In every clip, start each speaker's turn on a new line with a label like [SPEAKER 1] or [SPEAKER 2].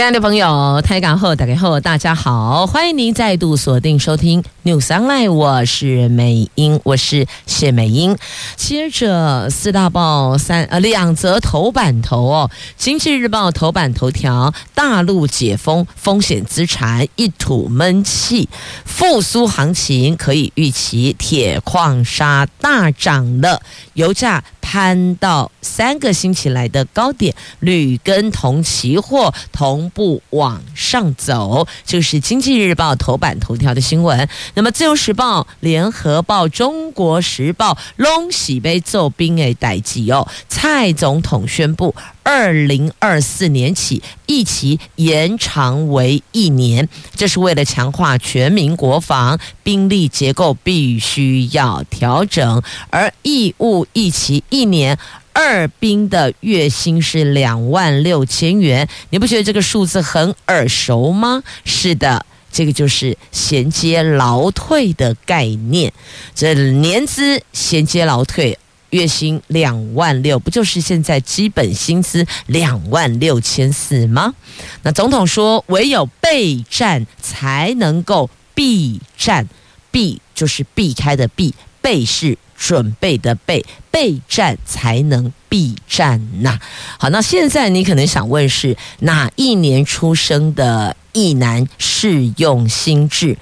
[SPEAKER 1] 亲爱的朋友，台港后打开后，大家好，欢迎您再度锁定收听 News Online，我是美英，我是谢美英。接着四大报三呃两则头版头哦，《经济日报》头版头条：大陆解封，风险资产一吐闷气，复苏行情可以预期，铁矿砂大涨了，油价攀到三个星期来的高点，铝跟铜期货同。步往上走，就是《经济日报》头版头条的新闻。那么，《自由时报》、《联合报》、《中国时报》拢喜被奏兵诶代志哦。蔡总统宣布，二零二四年起，一期延长为一年，这是为了强化全民国防，兵力结构必须要调整，而义务一期一年。二兵的月薪是两万六千元，你不觉得这个数字很耳熟吗？是的，这个就是衔接劳退的概念。这年资衔接劳退，月薪两万六，不就是现在基本薪资两万六千四吗？那总统说，唯有备战才能够避战，避就是避开的避，备是。准备的备，备战才能避战呐、好，那现在你可能想问是哪一年出生的一男适用新制？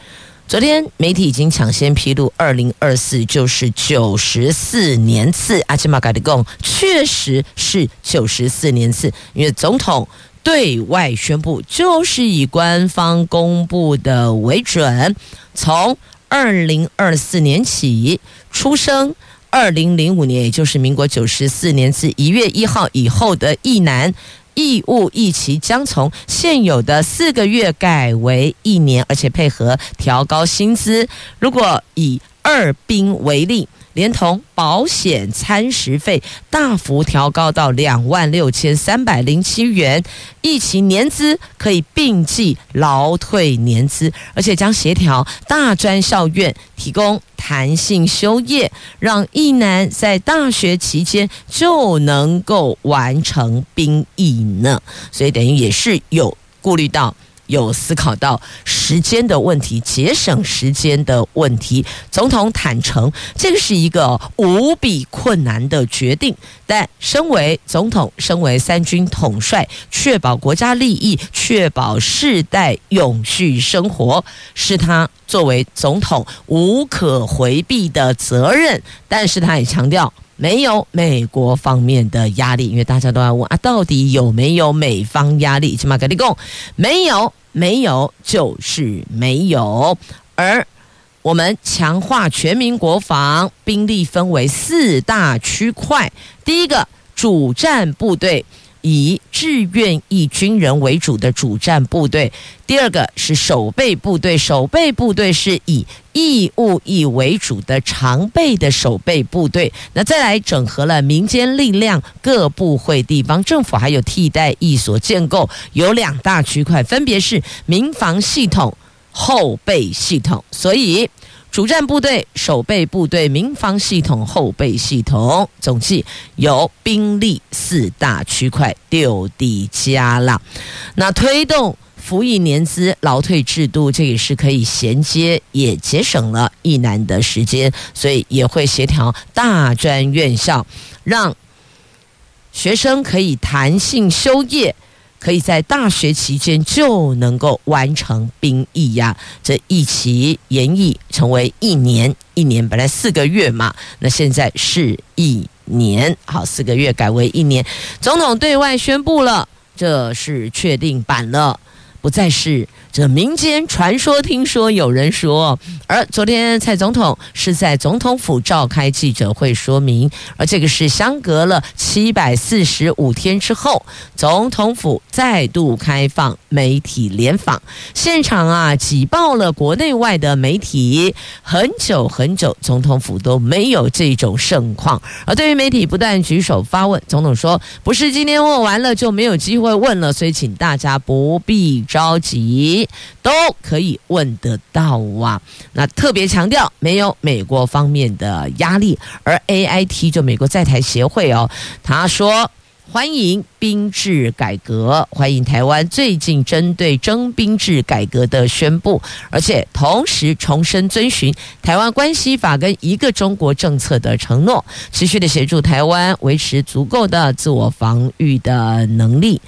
[SPEAKER 1] 昨天媒体已经抢先披露，二零二四就是九十四年次。阿基玛嘎的贡确实是九十四年次，因为总统对外宣布，就是以官方公布的为准，从。二零二四年起出生，二零零五年，也就是民国九十四年自一月一号以后的役男，义务役期将从现有的四个月改为一年，而且配合调高薪资。如果以二兵为例。连同保险餐食费大幅调高到两万六千三百零七元，役期年资可以并计劳退年资，而且将协调大专校院提供弹性修业，让役男在大学期间就能够完成兵役呢。所以等于也是有顾虑到。有思考到时间的问题，节省时间的问题。总统坦诚，这是一个无比困难的决定。但身为总统，身为三军统帅，确保国家利益，确保世代永续生活，是他作为总统无可回避的责任。但是他也强调，没有美国方面的压力，因为大家都要问啊，到底有没有美方压力？起码跟你讲，没有。没有就是没有，而我们强化全民国防，兵力分为四大区块。第一个，主战部队。以志愿役军人为主的主战部队，第二个是守备部队，守备部队是以义务役为主的常备的守备部队。那再来整合了民间力量，各部会、地方政府还有替代役所建构，有两大区块，分别是民防系统、后备系统。所以。主战部队、守备部队、民防系统、后备系统，总计有兵力四大区块，丢底加了。那推动服役年资劳退制度，这也是可以衔接，也节省了一难的时间，所以也会协调大专院校，让学生可以弹性修业。可以在大学期间就能够完成兵役呀，这一期延役成为一年，一年本来四个月嘛，那现在是一年，好，四个月改为一年。总统对外宣布了，这是确定版了，不再是这民间传说，听说有人说，而昨天蔡总统是在总统府召开记者会说明，而这个是相隔了七百四十五天之后，总统府再度开放媒体联访，现场啊挤爆了国内外的媒体，很久很久总统府都没有这种盛况。而对于媒体不断举手发问，总统说不是今天问完了就没有机会问了，所以请大家不必着急。都可以问得到啊！那特别强调没有美国方面的压力，而 AIT 就美国在台协会哦，他说欢迎。兵制改革，欢迎台湾最近针对征兵制改革的宣布，而且同时重申遵循台湾关系法跟一个中国政策的承诺，持续的协助台湾维持足够的自我防御的能力。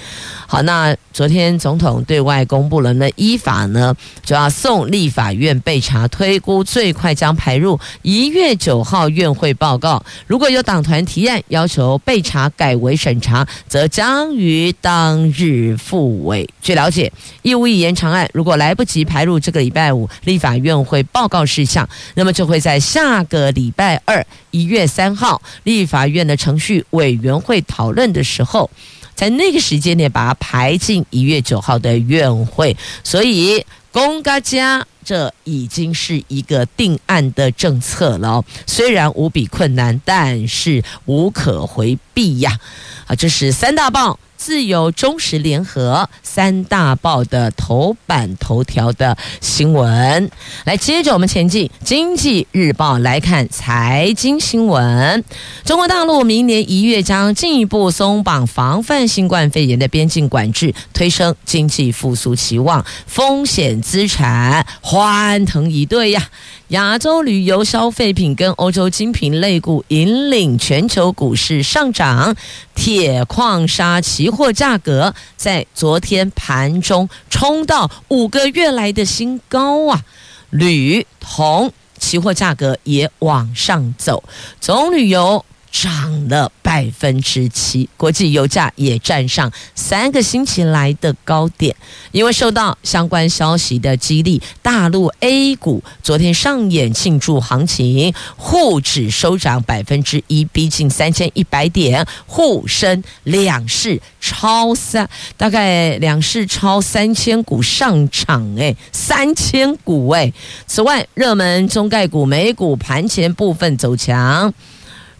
[SPEAKER 1] 好，那昨天总统对外公布了，那依法呢就要送立法院备查，推估最快将排入一月九号院会报告。如果有党团提案要求备查改为审查，则将于当日复委。据了解，义务役延长案如果来不及排入这个礼拜五立法院会报告事项，那么就会在下个礼拜二一月三号立法院的程序委员会讨论的时候，在那个时间内把它排进一月九号的院会。所以，公家家。这已经是一个定案的政策了，虽然无比困难，但是无可回避呀！啊，这是三大棒。自由、中时、联合三大报的头版头条的新闻，来接着我们前进。经济日报来看财经新闻：中国大陆明年一月将进一步松绑防范新冠肺炎的边境管制，推升经济复苏期望，风险资产欢腾一堆呀！亚洲旅游消费品跟欧洲精品类股引领全球股市上涨，铁矿砂期货价格在昨天盘中冲到五个月来的新高啊！铝、铜期货价格也往上走，总旅游。涨了百分之七，国际油价也站上三个星期来的高点，因为受到相关消息的激励，大陆 A 股昨天上演庆祝行情，沪指收涨百分之一，逼近三千一百点，沪深两市超三，大概两市超三千股上涨，哎，三千股哎。此外，热门中概股美股盘前部分走强。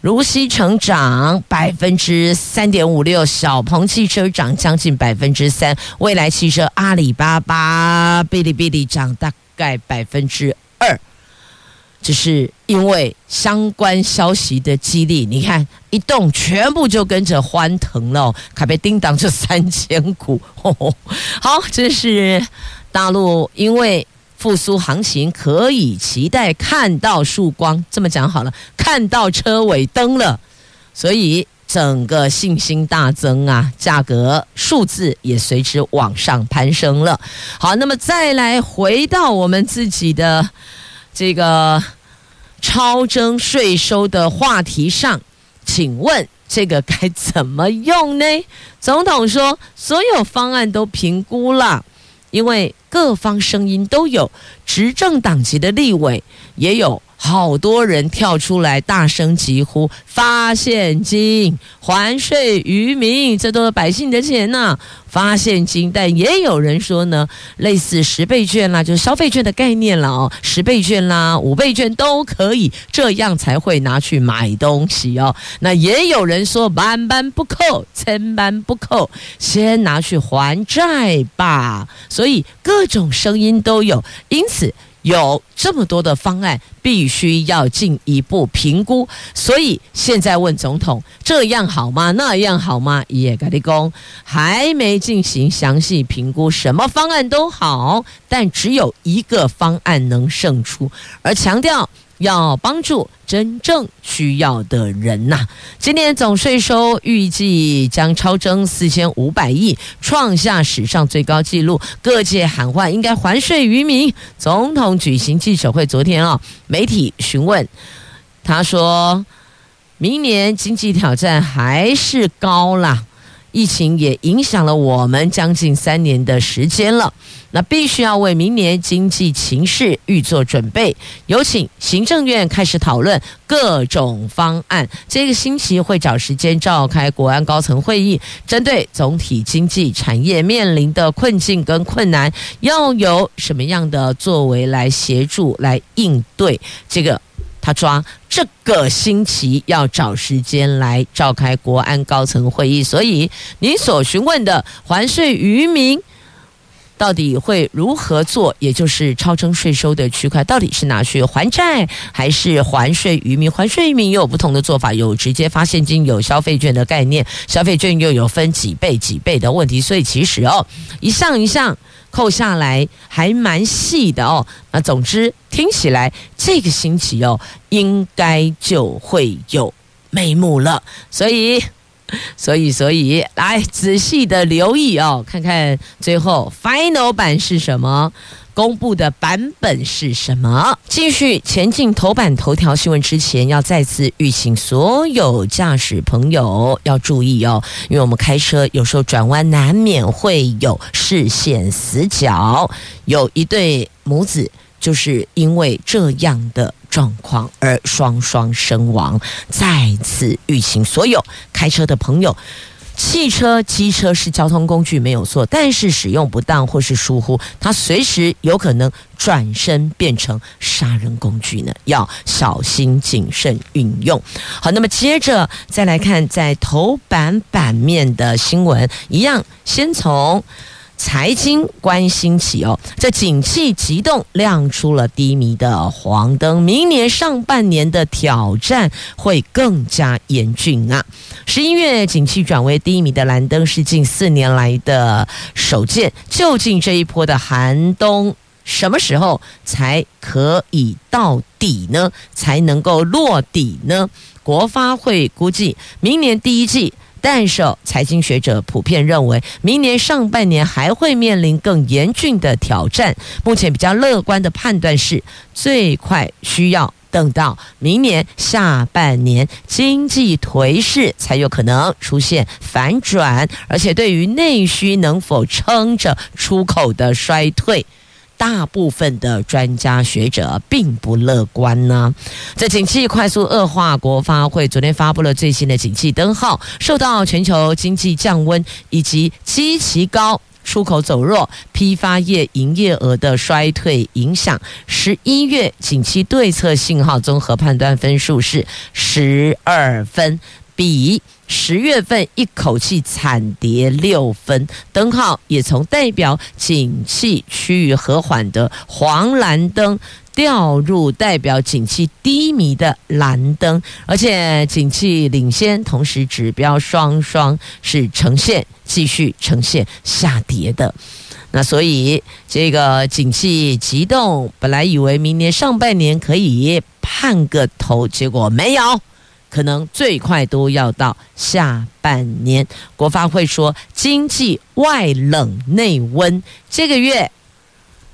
[SPEAKER 1] 如锡成长百分之三点五六，小鹏汽车涨将近百分之三，蔚来汽车、阿里巴巴、哔哩哔哩涨大概百分之二，只是因为相关消息的激励，你看一动全部就跟着欢腾了，卡贝叮当就三千股，好，这是大陆因为。复苏行情可以期待看到曙光，这么讲好了，看到车尾灯了，所以整个信心大增啊，价格数字也随之往上攀升了。好，那么再来回到我们自己的这个超征税收的话题上，请问这个该怎么用呢？总统说，所有方案都评估了。因为各方声音都有，执政党籍的立委也有。好多人跳出来大声疾呼发现金还税于民，这都是百姓的钱呐、发现金，但也有人说呢，类似十倍券啦，就是消费券的概念了哦，十倍券啦、五倍券都可以，这样才会拿去买东西哦。那也有人说万般不扣，千般不扣，先拿去还债吧。所以各种声音都有，因此。有这么多的方案，必须要进一步评估。所以现在问总统，这样好吗？那样好吗？也跟你讲，还没进行详细评估，什么方案都好，但只有一个方案能胜出，而强调。要帮助真正需要的人呐、今年总税收预计将超征四千五百亿，创下史上最高纪录。各界喊话应该还税于民。总统举行记者会，昨天啊，媒体询问，他说明年经济挑战还是高啦，疫情也影响了我们将近三年的时间了。那必须要为明年经济情势预做准备，有请行政院开始讨论各种方案。这个星期会找时间召开国安高层会议，针对总体经济产业面临的困境跟困难，要有什么样的作为来协助来应对这个。他抓这个星期要找时间来召开国安高层会议，所以你所询问的还税于民。到底会如何做？也就是超征税收的区块，到底是拿去还债，还是还税于民？还税于民也有不同的做法，有直接发现金，有消费券的概念，消费券又有分几倍几倍的问题，所以其实哦，一项一项扣下来还蛮细的哦。那总之听起来这个星期哦，应该就会有眉目了，所以。所以，所以来仔细的留意哦，看看最后 final 版是什么，公布的版本是什么。继续前进头版头条新闻之前，要再次预请所有驾驶朋友要注意哦，因为我们开车有时候转弯难免会有视线死角，有一对母子就是因为这样的。状况而双双身亡，再次预请所有开车的朋友，汽车、机车是交通工具没有错，但是使用不当或是疏忽，它随时有可能转身变成杀人工具呢，要小心谨慎运用。好，那么接着再来看在头版版面的新闻，一样先从。财经关心起哦，这景气急动亮出了低迷的黄灯，明年上半年的挑战会更加严峻啊！十一月景气转为低迷的蓝灯是近四年来的首见，究竟这一波的寒冬什么时候才可以到底呢？才能够落底呢？国发会估计明年第一季。但是，财经学者普遍认为，明年上半年还会面临更严峻的挑战。目前比较乐观的判断是，最快需要等到明年下半年经济颓势才有可能出现反转，而且对于内需能否撑着出口的衰退。大部分的专家学者并不乐观呢。在景气快速恶化，国发会昨天发布了最新的景气灯号，受到全球经济降温以及极其高出口走弱、批发业营业额的衰退影响，十一月景气对策信号综合判断分数是十二分，比。十月份一口气惨跌六分，灯号也从代表景气趋于和缓的黄蓝灯掉入代表景气低迷的蓝灯，而且景气领先，同时指标双双是呈现继续呈现下跌的。那所以这个景气急动，本来以为明年上半年可以盼个头，结果没有。可能最快都要到下半年。国发会说，经济外冷内温，这个月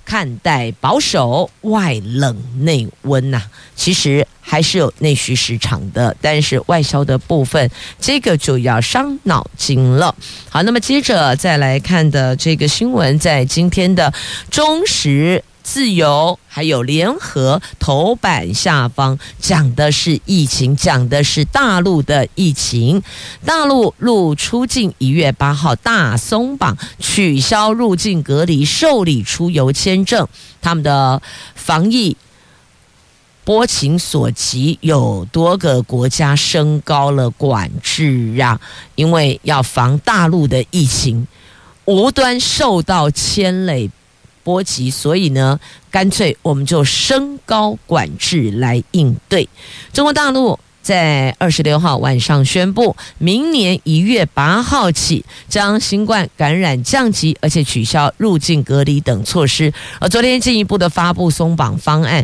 [SPEAKER 1] 看待保守，外冷内温呐、其实还是有内需市场的，但是外销的部分，这个就要伤脑筋了。好，那么接着再来看的这个新闻，在今天的中时。自由还有联合头版下方讲的是疫情，讲的是大陆的疫情。大陆陆出境一月八号大松绑，取消入境隔离，受理出游签证。他们的防疫波情所及，有多个国家升高了管制啊，因为要防大陆的疫情无端受到牵累。波及，所以呢，干脆我们就升高管制来应对。中国大陆在二十六号晚上宣布，明年一月八号起将新冠感染降级，而且取消入境隔离等措施。而昨天进一步的发布松绑方案。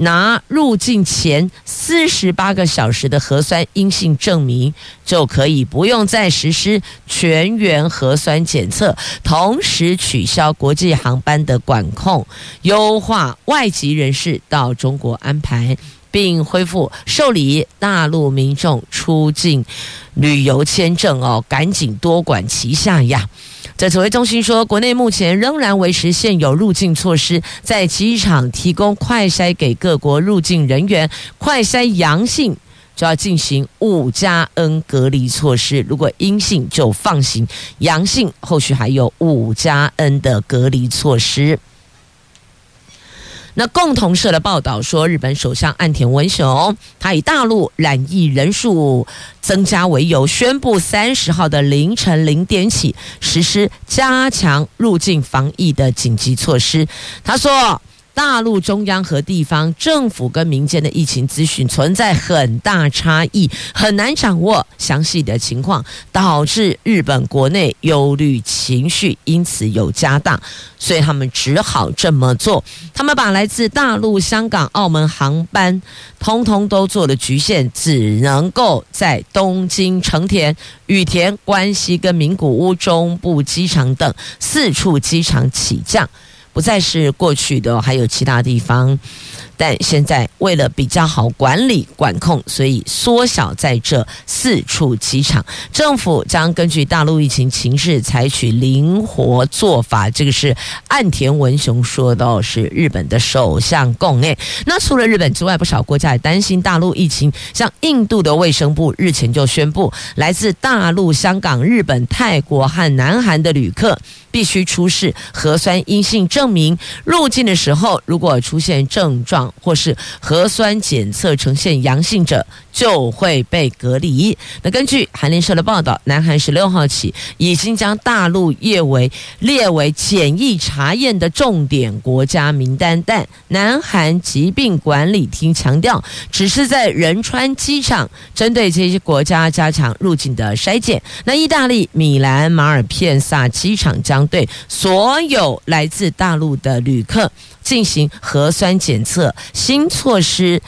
[SPEAKER 1] 拿入境前四十八个小时的核酸阴性证明，就可以不用再实施全员核酸检测，同时取消国际航班的管控，优化外籍人士到中国安排。并恢复受理大陆民众出境旅游签证哦，赶紧多管齐下呀！在指挥中心说，国内目前仍然维持现有入境措施，在机场提供快筛给各国入境人员，快筛阳性就要进行五加 N 隔离措施，如果阴性就放行，阳性后续还有五加 N 的隔离措施。那共同社的报道说，日本首相岸田文雄他以大陆染疫人数增加为由，宣布三十号的凌晨零点起实施加强入境防疫的紧急措施。他说。大陆中央和地方政府跟民间的疫情资讯存在很大差异，很难掌握详细的情况，导致日本国内忧虑情绪因此有加大，所以他们只好这么做。他们把来自大陆、香港、澳门航班通通都做了局限，只能够在东京、成田、羽田、关西跟名古屋中部机场等四处机场起降。不再是过去的，还有其他地方。但现在为了比较好管理管控，所以缩小在这四处机场。政府将根据大陆疫情情势采取灵活做法。这个是岸田文雄说的，是日本的首相共诶。那除了日本之外，不少国家也担心大陆疫情。像印度的卫生部日前就宣布，来自大陆、香港、日本、泰国和南韩的旅客必须出示核酸阴性证明，入境的时候如果出现症状。或是核酸检测呈现阳性者，就会被隔离。那根据韩联社的报道，南韩十六号起已经将大陆列为列为检疫查验的重点国家名单，但南韩疾病管理厅强调，只是在仁川机场针对这些国家加强入境的筛检。那意大利米兰马尔片萨机场将对所有来自大陆的旅客进行核酸检测。新措施。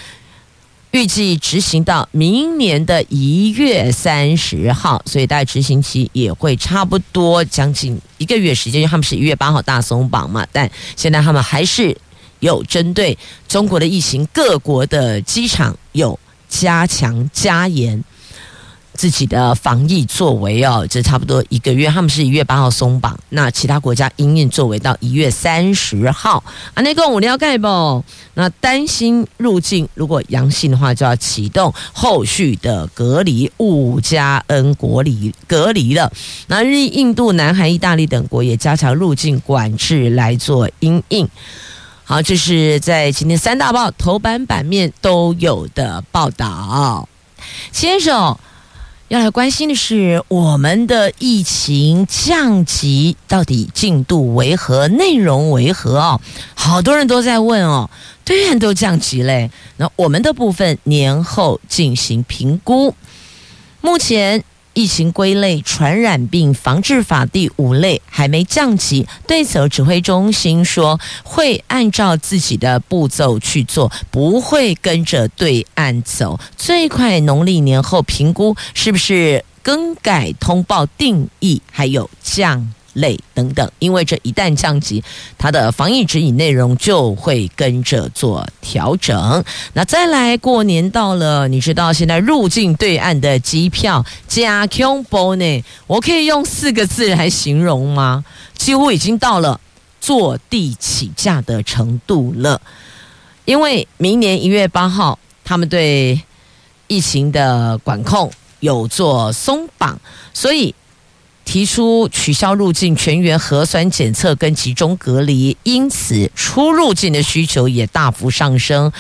[SPEAKER 1] 预计执行到明年的一月三十号，所以大概执行期也会差不多将近一个月时间，因为他们是一月八号大松绑嘛，但现在他们还是有针对中国的疫情，各国的机场有加强加严。自己的防疫作为哦，这差不多一个月，他们是一月八号松绑，那其他国家因应作为到一月三十号。啊，那个我了解不？那担心入境如果阳性的话，就要启动后续的隔离五加 N 国离隔离了。那日印度、南韩、意大利等国也加强入境管制来做因应。好，这是在今天三大报头版版面都有的报道。先生。要来关心的是，我们的疫情降级到底进度为何？内容为何？哦，好多人都在问哦，对都降级嘞，那我们的部分年后进行评估，目前。疫情归类传染病防治法第五类还没降级，对此指挥中心说会按照自己的步骤去做，不会跟着对岸走，最快农历年后评估是不是更改通报定义，还有降。类等等，因为这一旦降级，它的防疫指引内容就会跟着做调整。那再来，过年到了，你知道现在入境对岸的机票加恐怖呢？我可以用四个字来形容吗？几乎已经到了坐地起价的程度了。因为明年一月八号，他们对疫情的管控有做松绑，所以。提出取消入境全员核酸检测跟集中隔离，因此出入境的需求也大幅上升。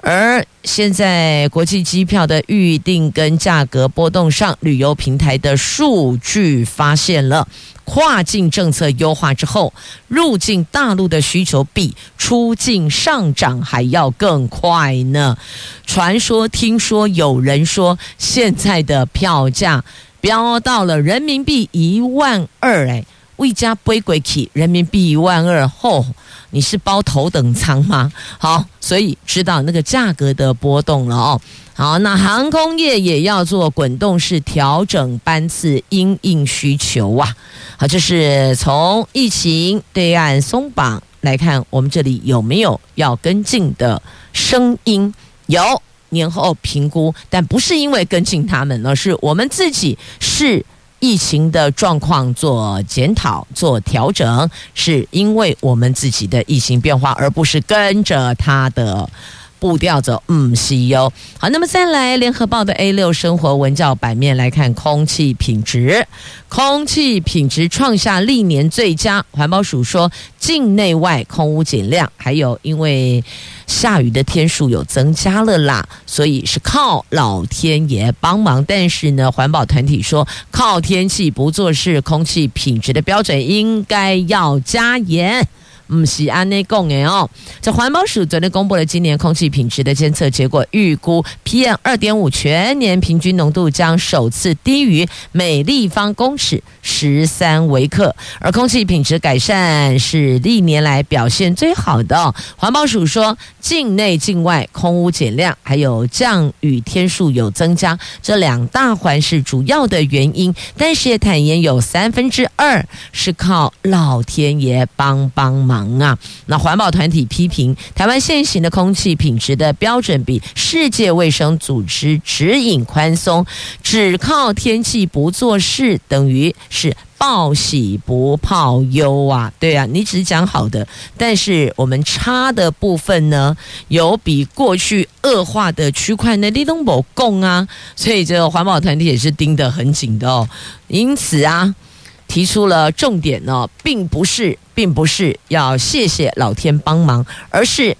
[SPEAKER 1] 而现在国际机票的预订跟价格波动上，旅游平台的数据发现了，跨境政策优化之后，入境大陆的需求比出境上涨还要更快呢。传说、听说、有人说，现在的票价。飙到了人民币一万二，哎，为加杯贵起人民币一万二后，你是包头等舱吗？好，所以知道那个价格的波动了哦。好，那航空业也要做滚动式调整班次，因应需求啊。好，这是从疫情对岸松绑来看，我们这里有没有要跟进的声音？有。年后评估，但不是因为跟进他们，而是我们自己视疫情的状况做检讨、做调整，是因为我们自己的疫情变化，而不是跟着他的。步调走，嗯，西优。好，那么再来，联合报的 A 六生活文教版面来看空气品质，空气品质创下历年最佳。环保署说，境内外空污减量，还有因为下雨的天数有增加了啦，所以是靠老天爷帮忙。但是呢，环保团体说，靠天气不做事，空气品质的标准应该要加严。唔是安内讲的哦。这环保署昨天公布了今年空气品质的监测结果，预估 PM 二点五全年平均浓度将首次低于每立方公尺十三微克，而空气品质改善是历年来表现最好的哦。环保署说，境内境外空污减量，还有降雨天数有增加，这两大环是主要的原因，但是也坦言有三分之二是靠老天爷帮帮忙。啊，那环保团体批评台湾现行的空气品质的标准比世界卫生组织指引宽松，只靠天气不做事，等于是报喜不报忧啊！对啊，你只讲好的，但是我们差的部分呢，有比过去恶化的区块呢，你都没供啊，所以这个环保团体也是盯得很紧的哦。因此啊。提出了重点呢，并不是，并不是要谢谢老天帮忙，而是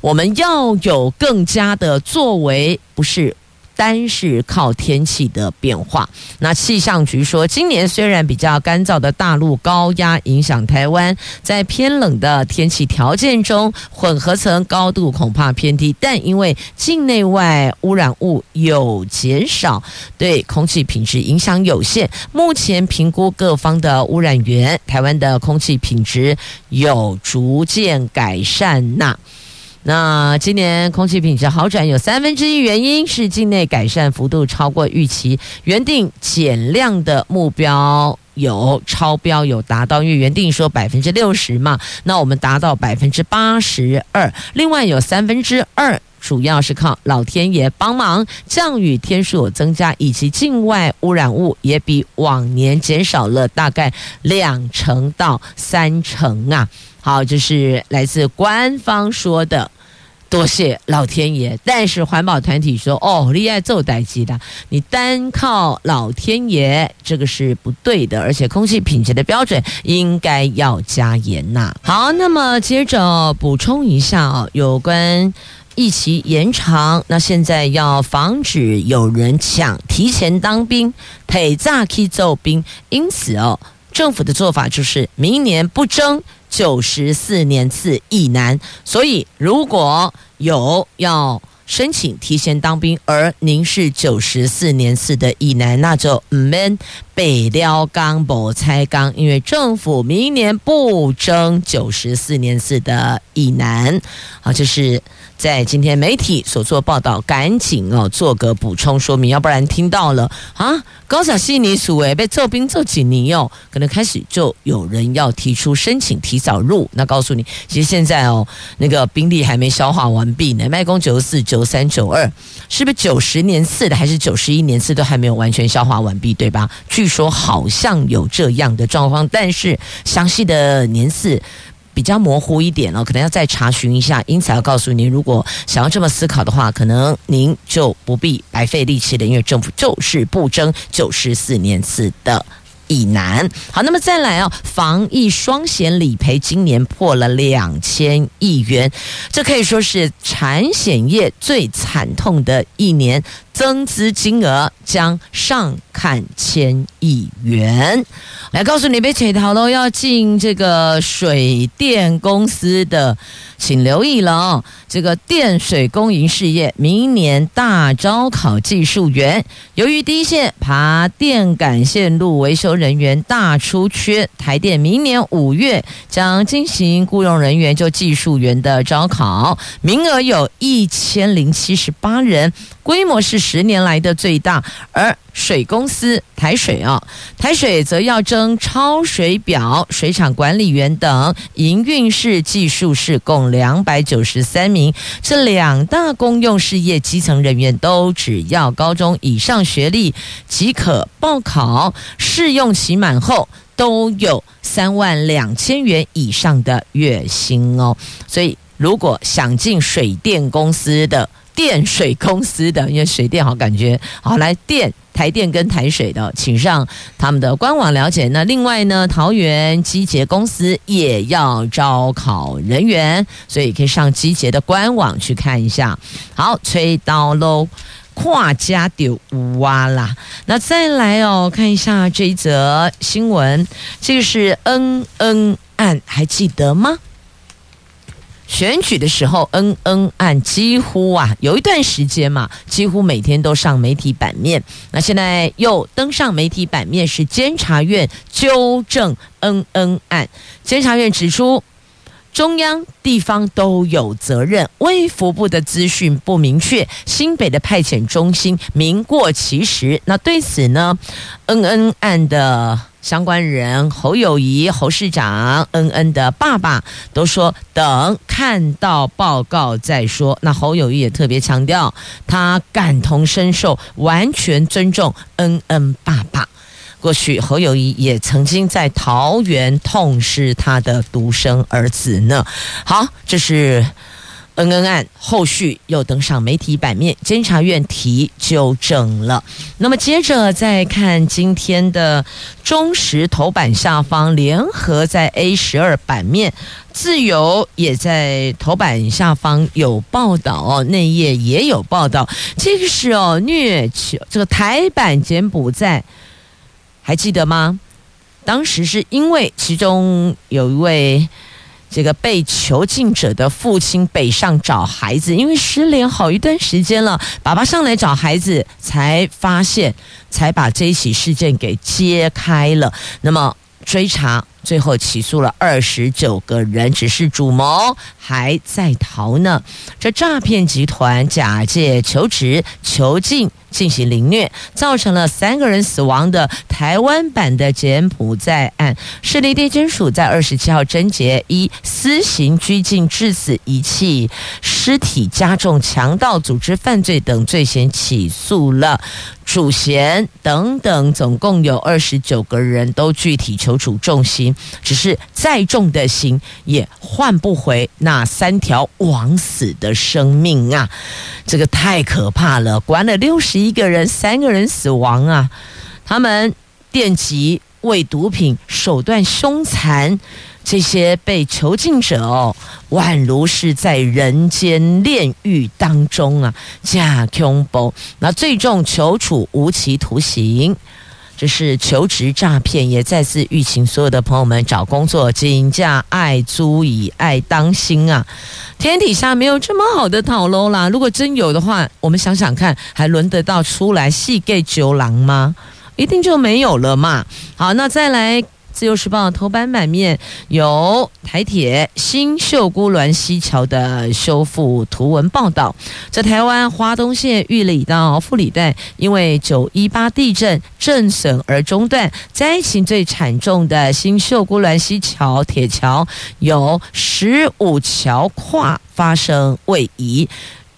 [SPEAKER 1] 我们要有更加的作为，不是。单是靠天气的变化，那气象局说，今年虽然比较干燥的大陆高压影响台湾，在偏冷的天气条件中，混合层高度恐怕偏低，但因为境内外污染物有减少，对空气品质影响有限。目前评估各方的污染源，台湾的空气品质有逐渐改善呐。那今年空气品质好转，有三分之一原因是境内改善幅度超过预期，原定减量的目标有超标，有达到，因为原定说百分之六十嘛，那我们达到百分之八十二，另外有三分之二主要是靠老天爷帮忙，降雨天数增加，以及境外污染物也比往年减少了大概两成到三成啊。好，这是来自官方说的。多谢老天爷，但是环保团体说：“哦，厉害奏代机的，你单靠老天爷，这个是不对的，而且空气品质的标准应该要加严呐。”好，那么接着补充一下哦，有关役期延长，那现在要防止有人抢提前当兵，提早去做兵，因此哦，政府的做法就是明年不征。九十四年次一男，所以如果有要申请提前当兵，而您是九十四年次的一男，那就 man 北料钢不拆钢，因为政府明年不征九十四年四的役男。好，这是。在今天媒体所做报道，赶紧哦做个补充说明，要不然听到了啊，高小西尼属诶被揍兵揍几年哦，可能开始就有人要提出申请提早入。那告诉你，其实现在哦那个兵力还没消化完毕呢，麦公九十四九三九二，是不是九十年次的还是九十一年次都还没有完全消化完毕，对吧？据说好像有这样的状况，但是详细的年次。比较模糊一点哦，可能要再查询一下。因此要告诉您，如果想要这么思考的话，可能您就不必白费力气了，因为政府就是不争九十四年次的以南。好，那么再来哦，防疫双险理赔今年破了两千亿元，这可以说是产险业最惨痛的一年。增资金额将上看千亿元，来告诉你，别扯头喽，要进这个水电公司的，请留意了哦。这个电水公营事业明年大招考技术员，由于第一线爬电杆线路维修人员大出缺，台电明年五月将进行雇佣人员就技术员的招考，名额有一千零七十八人。规模是十年来的最大。而水公司台水啊，台水则要征抄水表、水厂管理员等营运室、技术室共两百九十三名。这两大公用事业基层人员都只要高中以上学历即可报考，试用期满后都有三万两千元以上的月薪哦。所以，如果想进水电公司的，电水公司的，因为水电好感觉好来电台电跟台水的，请上他们的官网了解。那另外呢，桃园机捷公司也要招考人员，所以可以上机捷的官网去看一下。好，吹刀喽，跨家丢哇啦。那再来哦，看一下这一则新闻，这个是恩恩案，还记得吗？选举的时候，恩恩案几乎啊有一段时间嘛，几乎每天都上媒体版面。那现在又登上媒体版面，是监察院纠正恩恩案。监察院指出，中央、地方都有责任，卫福部的资讯不明确，新北的派遣中心名过其实。那对此呢，恩恩案的。相关人侯友谊、侯市长、恩恩的爸爸都说等看到报告再说。那侯友谊也特别强调，他感同身受，完全尊重恩恩爸爸。过去侯友谊也曾经在桃园痛失他的独生儿子呢。好，这是。恩恩案后续又登上媒体版面，监察院提纠正了。那么接着再看今天的中时头版下方，联合在 A 十二版面，自由也在头版下方有报道哦，内页也有报道。这个是哦，虐囚这个台版柬埔寨，还记得吗？当时是因为其中有一位。这个被囚禁者的父亲北上找孩子，因为失联好一段时间了，爸爸上来找孩子，才发现，才把这一起事件给揭开了。那么追查，最后起诉了二十九个人，只是主谋还在逃呢。这诈骗集团假借求职、囚禁。进行凌虐，造成了三个人死亡的台湾版的柬埔寨案，市立地检署在二十七号侦结，以私刑拘禁致死、遗弃尸体、加重强盗组织犯罪等罪嫌起诉了主嫌等等，总共有二十九个人都具体求处重刑，只是再重的刑也换不回那三条枉死的生命啊！这个太可怕了，关了六十一。个人，三个人死亡啊！他们电击、喂毒品，手段凶残，这些被囚禁者哦，宛如是在人间炼狱当中啊！假恐怖，那最终求处无期徒刑。这是求职诈骗，也再次预请所有的朋友们找工作，请假爱租以爱当心啊！天底下没有这么好的讨喽啦！如果真有的话，我们想想看，还轮得到出来戏给酒郎吗？一定就没有了嘛！好，那再来。自由时报头版版面有台铁新秀姑峦溪桥的修复图文报道。在台湾花东线玉里到富里段，因为九一八地震震损而中断，灾情最惨重的新秀姑峦溪桥铁桥有十五桥跨发生位移。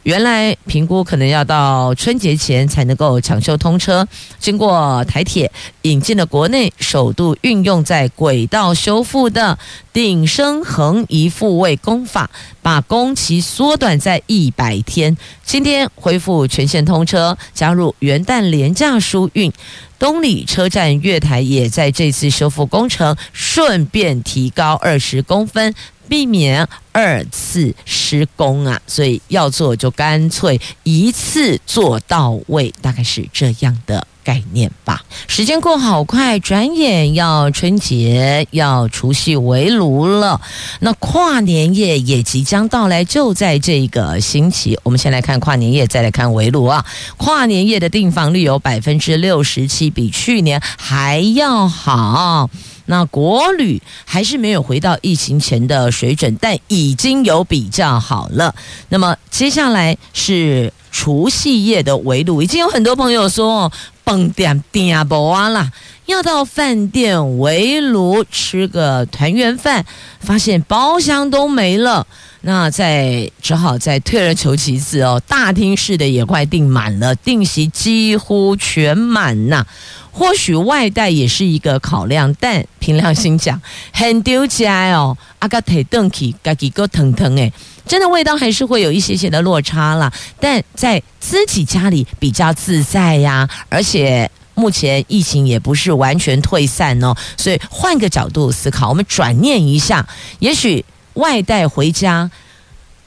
[SPEAKER 1] 原来评估可能要到春节前才能够抢修通车，经过台铁引进了国内首度运用在轨道修复的顶升横移复位工法，把工期缩短在一百天。今天恢复全线通车，加入元旦连假疏运，东里车站月台也在这次修复工程顺便提高二十公分。避免二次施工啊，所以要做就干脆一次做到位，大概是这样的概念吧。时间过好快，转眼要春节，要除夕围炉了。那跨年夜也即将到来，就在这个星期。我们先来看跨年夜，再来看围炉啊。跨年夜的订房率有百分之六十七，比去年还要好。那国旅还是没有回到疫情前的水准，但已经有比较好了。那么接下来是除夕夜的围炉，已经有很多朋友说，蹦点点不玩了，要到饭店围炉吃个团圆饭，发现包厢都没了，那在只好再退而求其次哦，大厅式的也快订满了，定席几乎全满呐。或许外带也是一个考量，但凭良心讲，很丢家哦，阿个腿蹬起，嘎几个腾腾诶，真的味道还是会有一些些的落差啦。但在自己家里比较自在呀，而且目前疫情也不是完全退散哦，所以换个角度思考，我们转念一下，也许外带回家。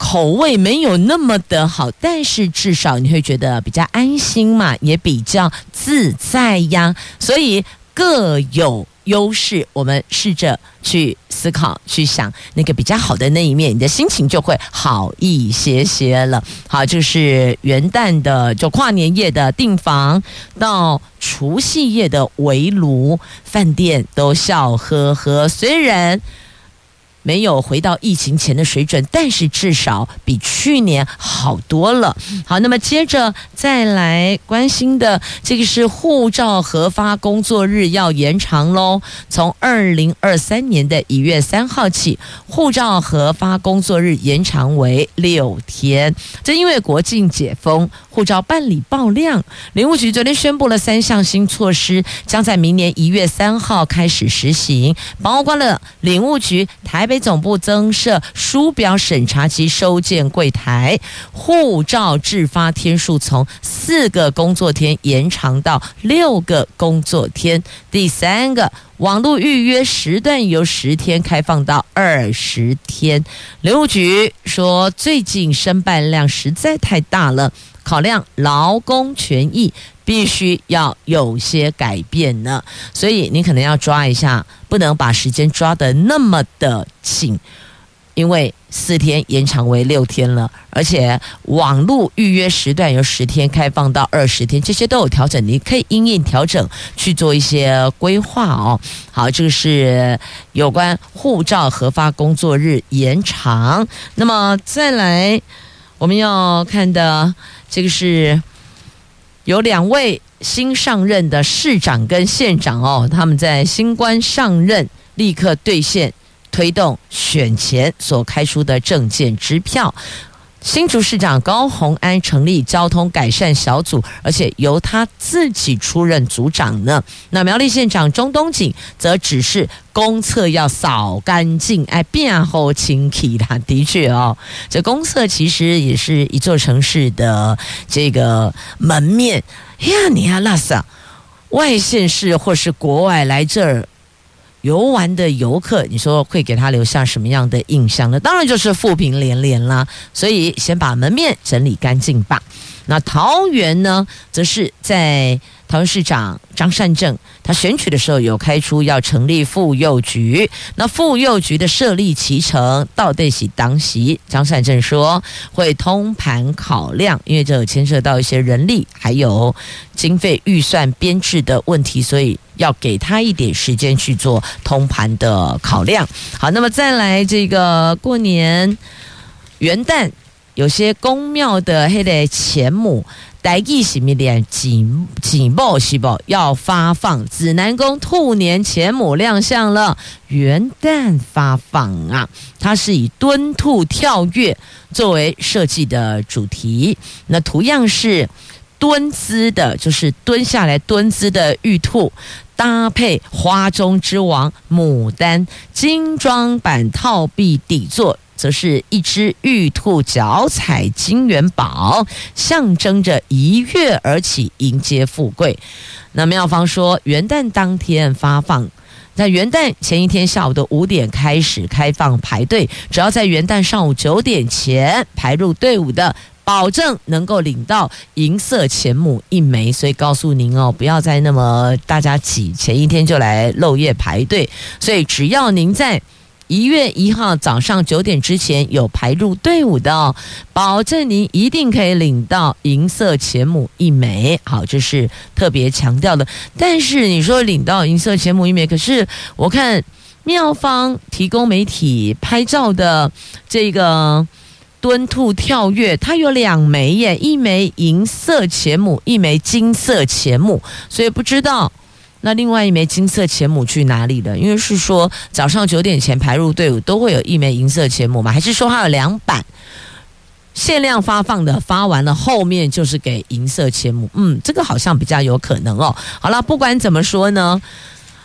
[SPEAKER 1] 口味没有那么的好，但是至少你会觉得比较安心嘛，也比较自在呀。所以各有优势，我们试着去思考、去想那个比较好的那一面，你的心情就会好一些些了。好，就是元旦的就跨年夜的订房，到除夕夜的围炉，饭店都笑呵呵。虽然。没有回到疫情前的水准，但是至少比去年好多了。好，那么接着再来关心的这个是护照核发工作日要延长喽，从二零二三年的一月三号起，护照核发工作日延长为六天。这因为国境解封，护照办理爆量。领务局昨天宣布了三项新措施，将在明年一月三号开始实行，包括了领务局台。北总部增设书表审查及收件柜台，护照制发天数从四个工作天延长到六个工作天。第三个，网络预约时段由十天开放到二十天。刘局说，最近申办量实在太大了，考量劳工权益。必须要有些改变呢，所以你可能要抓一下，不能把时间抓得那么的紧，因为四天延长为六天了，而且网络预约时段由十天开放到二十天，这些都有调整，你可以因应调整去做一些规划哦。好，这个是有关护照核发工作日延长。那么再来，我们要看的这个是。有两位新上任的市长跟县长哦，他们在新官上任，立刻兑现推动选前所开出的证件支票。新竹市长高虹安成立交通改善小组，而且由他自己出任组长呢。那苗栗县长钟东锦则指示公厕要扫干净，哎，变好清气啦。的确哦，这公厕其实也是一座城市的这个门面呀。你看那啥，外县市或是国外来这儿。游玩的游客，你说会给他留下什么样的印象呢？当然就是富平连连啦。所以先把门面整理干净吧。那桃园呢，则是在桃园市长张善政他选举的时候有开出要成立妇幼局。那妇幼局的设立其程到底是当席？张善政说会通盘考量，因为这有牵涉到一些人力还有经费预算编制的问题，所以要给他一点时间去做通盘的考量。好，那么再来这个过年元旦。有些宫庙的黑的钱母，带一什么点紧紧报喜报要发放，指南宫兔年钱母亮相了，元旦发放啊！它是以蹲兔跳跃作为设计的主题，那图样是蹲姿的，就是蹲下来蹲姿的玉兔，搭配花中之王牡丹精装版套币底座。则是一只玉兔脚踩金元宝，象征着一跃而起，迎接富贵。那妙方说，元旦当天发放，在元旦前一天下午的五点开始开放排队，只要在元旦上午九点前排入队伍的，保证能够领到银色钱母一枚。所以告诉您哦，不要再那么大家挤，前一天就来漏夜排队。所以只要您在。一月一号早上九点之前有排入队伍的哦，保证您一定可以领到银色钱母一枚。好，这是特别强调的。但是你说领到银色钱母一枚，可是我看庙方提供媒体拍照的这个蹲兔跳跃，它有两枚耶，一枚银色钱母，一枚金色钱母，所以不知道那另外一枚金色钱母去哪里了？因为是说早上九点前排入队伍都会有一枚银色钱母吗？还是说它有两版限量发放的，发完了后面就是给银色钱母？嗯，这个好像比较有可能哦。好了，不管怎么说呢，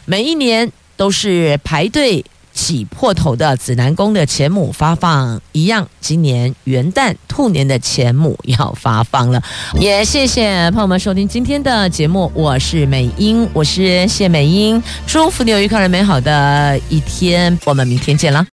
[SPEAKER 1] 每一年都是排队。挤破头的紫南宫的钱母发放一样，今年元旦兔年的钱母要发放了，也谢谢朋友们收听今天的节目，我是美英，我是谢美英，祝福你有愉快而美好的一天，我们明天见了。